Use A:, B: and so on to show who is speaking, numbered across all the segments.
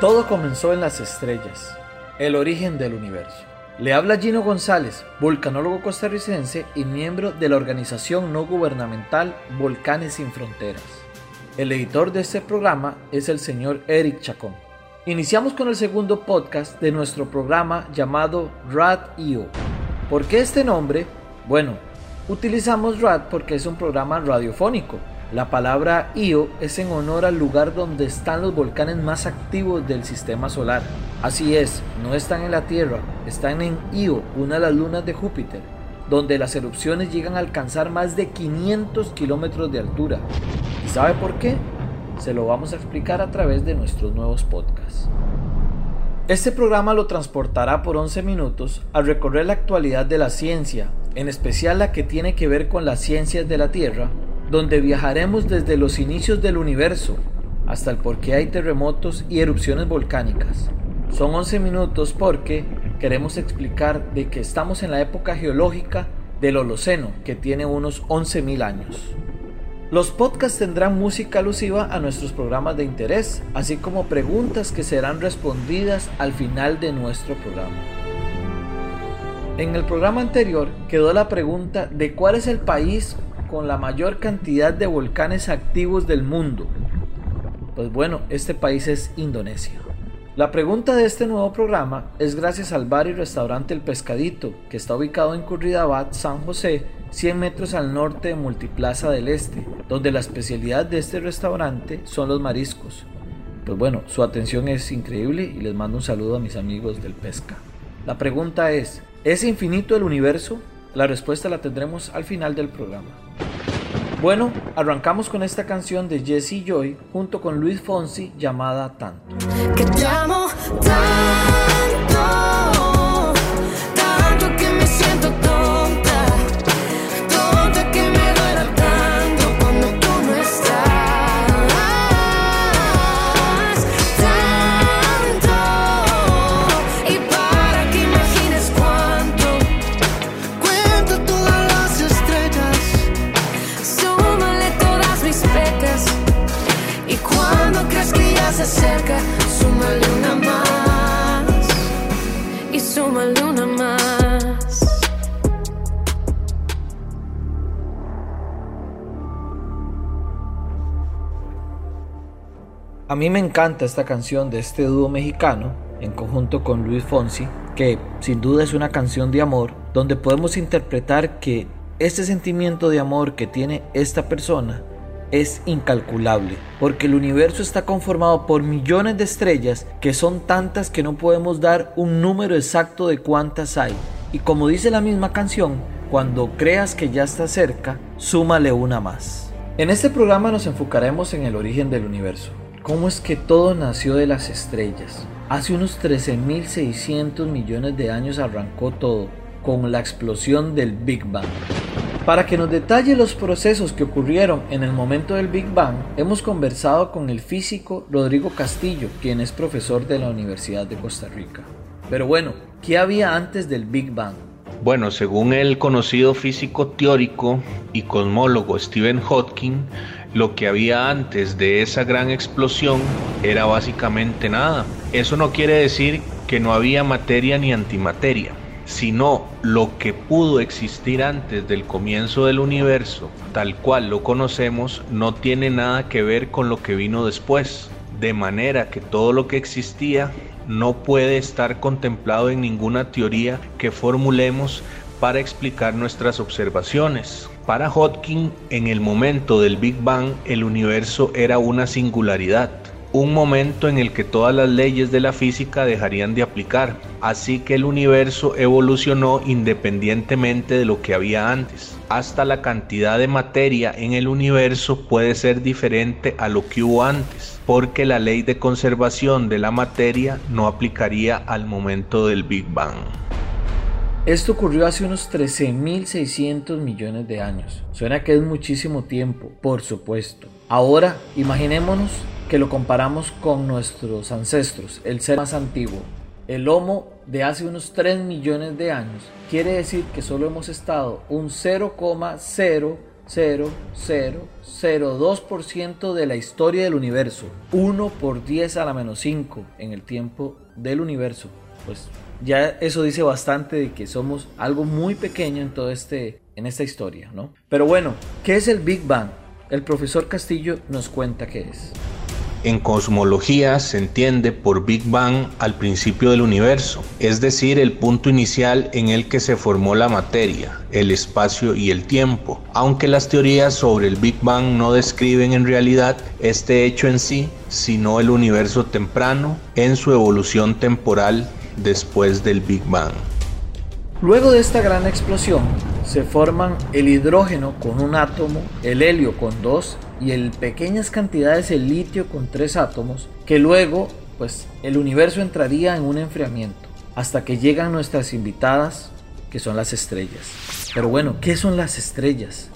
A: Todo comenzó en las estrellas, el origen del universo. Le habla Gino González, volcanólogo costarricense y miembro de la organización no gubernamental Volcanes sin Fronteras. El editor de este programa es el señor Eric Chacón. Iniciamos con el segundo podcast de nuestro programa llamado Rad.io. ¿Por qué este nombre? Bueno, utilizamos Rad porque es un programa radiofónico la palabra Io es en honor al lugar donde están los volcanes más activos del sistema solar. Así es, no están en la Tierra, están en Io, una de las lunas de Júpiter, donde las erupciones llegan a alcanzar más de 500 kilómetros de altura. ¿Y sabe por qué? Se lo vamos a explicar a través de nuestros nuevos podcasts. Este programa lo transportará por 11 minutos a recorrer la actualidad de la ciencia, en especial la que tiene que ver con las ciencias de la Tierra, donde viajaremos desde los inicios del universo hasta el por qué hay terremotos y erupciones volcánicas. Son 11 minutos porque queremos explicar de que estamos en la época geológica del Holoceno, que tiene unos 11.000 años. Los podcasts tendrán música alusiva a nuestros programas de interés, así como preguntas que serán respondidas al final de nuestro programa. En el programa anterior quedó la pregunta de cuál es el país con la mayor cantidad de volcanes activos del mundo? Pues bueno, este país es Indonesia. La pregunta de este nuevo programa es gracias al bar y restaurante El Pescadito, que está ubicado en Curridabat, San José, 100 metros al norte de Multiplaza del Este, donde la especialidad de este restaurante son los mariscos. Pues bueno, su atención es increíble y les mando un saludo a mis amigos del pesca. La pregunta es, ¿es infinito el universo? La respuesta la tendremos al final del programa. Bueno, arrancamos con esta canción de Jesse Joy junto con Luis Fonsi llamada Tanto. A mí me encanta esta canción de este dúo mexicano, en conjunto con Luis Fonsi, que sin duda es una canción de amor, donde podemos interpretar que este sentimiento de amor que tiene esta persona es incalculable, porque el universo está conformado por millones de estrellas que son tantas que no podemos dar un número exacto de cuántas hay. Y como dice la misma canción, cuando creas que ya está cerca, súmale una más. En este programa nos enfocaremos en el origen del universo, ¿Cómo es que todo nació de las estrellas? Hace unos 13.600 millones de años arrancó todo, con la explosión del Big Bang. Para que nos detalle los procesos que ocurrieron en el momento del Big Bang, hemos conversado con el físico Rodrigo Castillo, quien es profesor de la Universidad de Costa Rica. Pero bueno, ¿qué había antes del Big Bang?
B: Bueno, según el conocido físico teórico y cosmólogo Stephen Hawking, lo que había antes de esa gran explosión era básicamente nada. Eso no quiere decir que no había materia ni antimateria, sino lo que pudo existir antes del comienzo del universo, tal cual lo conocemos, no tiene nada que ver con lo que vino después. De manera que todo lo que existía no puede estar contemplado en ninguna teoría que formulemos para explicar nuestras observaciones. Para Hodgkin, en el momento del Big Bang, el universo era una singularidad, un momento en el que todas las leyes de la física dejarían de aplicar, así que el universo evolucionó independientemente de lo que había antes. Hasta la cantidad de materia en el universo puede ser diferente a lo que hubo antes, porque la ley de conservación de la materia no aplicaría al momento del Big Bang.
A: Esto ocurrió hace unos 13.600 millones de años. Suena que es muchísimo tiempo, por supuesto. Ahora, imaginémonos que lo comparamos con nuestros ancestros, el ser más antiguo. El Homo de hace unos 3 millones de años quiere decir que solo hemos estado un 0,0 0,002% de la historia del universo. 1 por 10 a la menos 5 en el tiempo del universo. Pues ya eso dice bastante de que somos algo muy pequeño en todo este en esta historia, ¿no? Pero bueno, ¿qué es el Big Bang? El profesor Castillo nos cuenta qué es.
B: En cosmología se entiende por Big Bang al principio del universo, es decir, el punto inicial en el que se formó la materia, el espacio y el tiempo, aunque las teorías sobre el Big Bang no describen en realidad este hecho en sí, sino el universo temprano en su evolución temporal después del Big Bang.
A: Luego de esta gran explosión, se forman el hidrógeno con un átomo, el helio con dos y en pequeñas cantidades el litio con tres átomos, que luego, pues, el universo entraría en un enfriamiento, hasta que llegan nuestras invitadas, que son las estrellas. Pero bueno, ¿qué son las estrellas?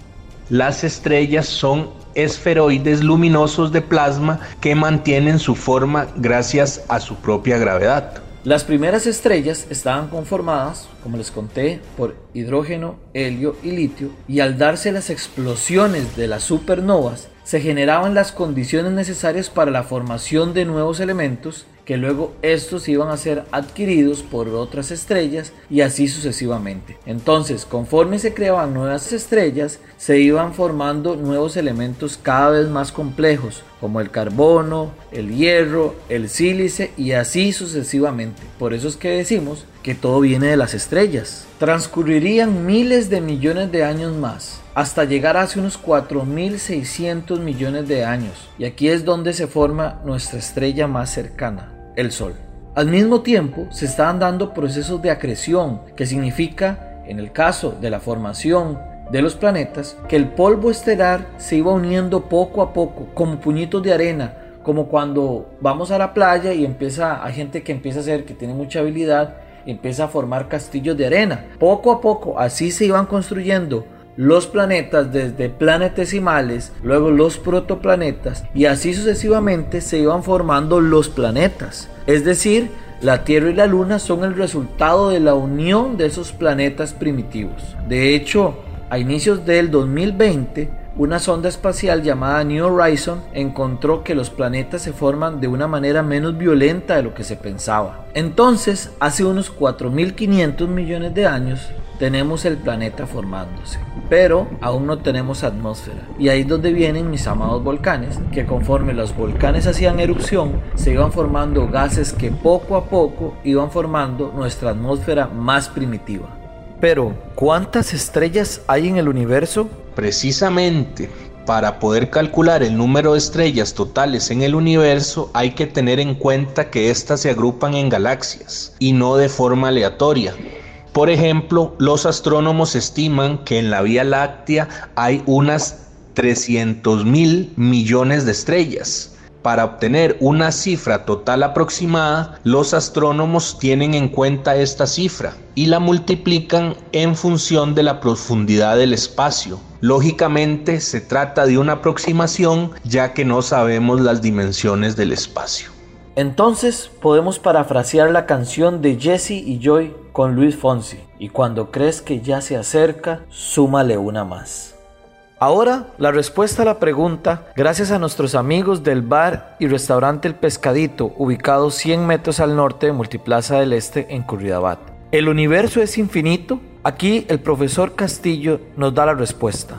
B: Las estrellas son esferoides luminosos de plasma que mantienen su forma gracias a su propia gravedad.
A: Las primeras estrellas estaban conformadas, como les conté, por hidrógeno, helio y litio, y al darse las explosiones de las supernovas, se generaban las condiciones necesarias para la formación de nuevos elementos que luego estos iban a ser adquiridos por otras estrellas y así sucesivamente. Entonces, conforme se creaban nuevas estrellas, se iban formando nuevos elementos cada vez más complejos, como el carbono, el hierro, el sílice y así sucesivamente. Por eso es que decimos que todo viene de las estrellas. Transcurrirían miles de millones de años más hasta llegar hace unos 4.600 millones de años, y aquí es donde se forma nuestra estrella más cercana, el Sol. Al mismo tiempo, se estaban dando procesos de acreción, que significa, en el caso de la formación de los planetas, que el polvo estelar se iba uniendo poco a poco, como puñitos de arena, como cuando vamos a la playa y empieza, hay gente que empieza a hacer, que tiene mucha habilidad, empieza a formar castillos de arena. Poco a poco, así se iban construyendo los planetas desde planetesimales, luego los protoplanetas y así sucesivamente se iban formando los planetas. Es decir, la Tierra y la Luna son el resultado de la unión de esos planetas primitivos. De hecho, a inicios del 2020, una sonda espacial llamada New Horizon encontró que los planetas se forman de una manera menos violenta de lo que se pensaba. Entonces, hace unos 4.500 millones de años, tenemos el planeta formándose, pero aún no tenemos atmósfera. Y ahí es donde vienen mis amados volcanes, que conforme los volcanes hacían erupción, se iban formando gases que poco a poco iban formando nuestra atmósfera más primitiva. Pero, ¿cuántas estrellas hay en el universo?
B: Precisamente, para poder calcular el número de estrellas totales en el universo hay que tener en cuenta que éstas se agrupan en galaxias y no de forma aleatoria. Por ejemplo, los astrónomos estiman que en la Vía Láctea hay unas 300 mil millones de estrellas. Para obtener una cifra total aproximada, los astrónomos tienen en cuenta esta cifra y la multiplican en función de la profundidad del espacio. Lógicamente se trata de una aproximación ya que no sabemos las dimensiones del espacio.
A: Entonces podemos parafrasear la canción de Jesse y Joy con Luis Fonsi y cuando crees que ya se acerca, súmale una más. Ahora, la respuesta a la pregunta, gracias a nuestros amigos del bar y restaurante El Pescadito, ubicado 100 metros al norte de Multiplaza del Este en Curridabat. ¿El universo es infinito? Aquí el profesor Castillo nos da la respuesta.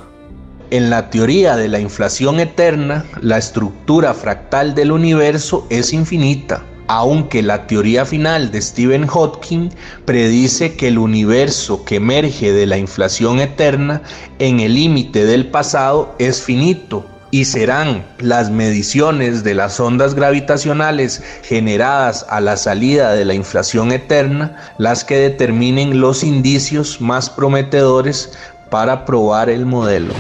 B: En la teoría de la inflación eterna, la estructura fractal del universo es infinita aunque la teoría final de Stephen Hawking predice que el universo que emerge de la inflación eterna en el límite del pasado es finito y serán las mediciones de las ondas gravitacionales generadas a la salida de la inflación eterna las que determinen los indicios más prometedores para probar el modelo.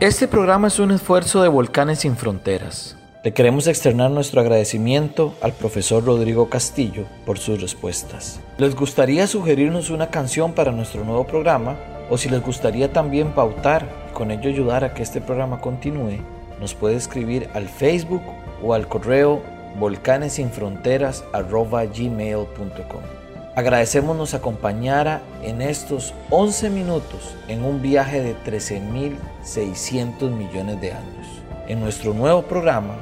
A: Este programa es un esfuerzo de Volcanes sin Fronteras le queremos externar nuestro agradecimiento al profesor Rodrigo Castillo por sus respuestas. ¿Les gustaría sugerirnos una canción para nuestro nuevo programa? O si les gustaría también pautar y con ello ayudar a que este programa continúe, nos puede escribir al Facebook o al correo volcanesinfronteras.gmail.com Agradecemos nos acompañara en estos 11 minutos en un viaje de 13.600 millones de años. En nuestro nuevo programa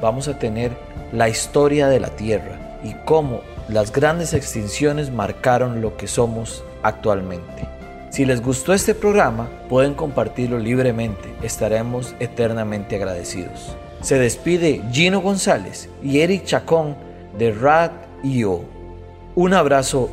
A: vamos a tener la historia de la Tierra y cómo las grandes extinciones marcaron lo que somos actualmente. Si les gustó este programa, pueden compartirlo libremente, estaremos eternamente agradecidos. Se despide Gino González y Eric Chacón de Rad.io. Un abrazo